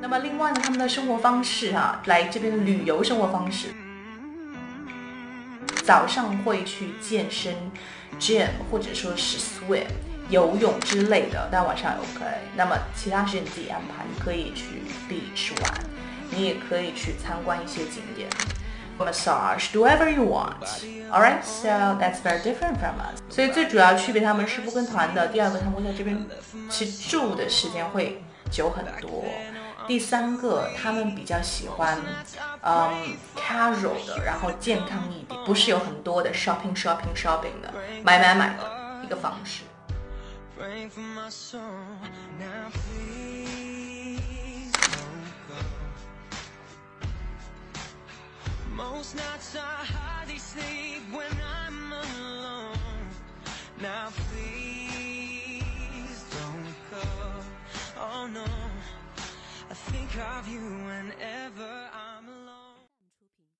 那么另外呢，他们的生活方式哈、来这边旅游生活方式，早上会去健身 gym 或者说是 swim 游泳之类的，但晚上 OK。那么其他时间你自己安排，你可以去 beach 玩，你也可以去参观一些景点。massage, do whatever you want. All right, so that's very different from us. 所以最主要区别他们是不跟团的。第二个，他们在这边其住的时间会久很多。第三个，他们比较喜欢嗯 casual 的，然后健康一点，不是有很多的 shopping shopping shopping 的买买买的一个方式。of you whenever I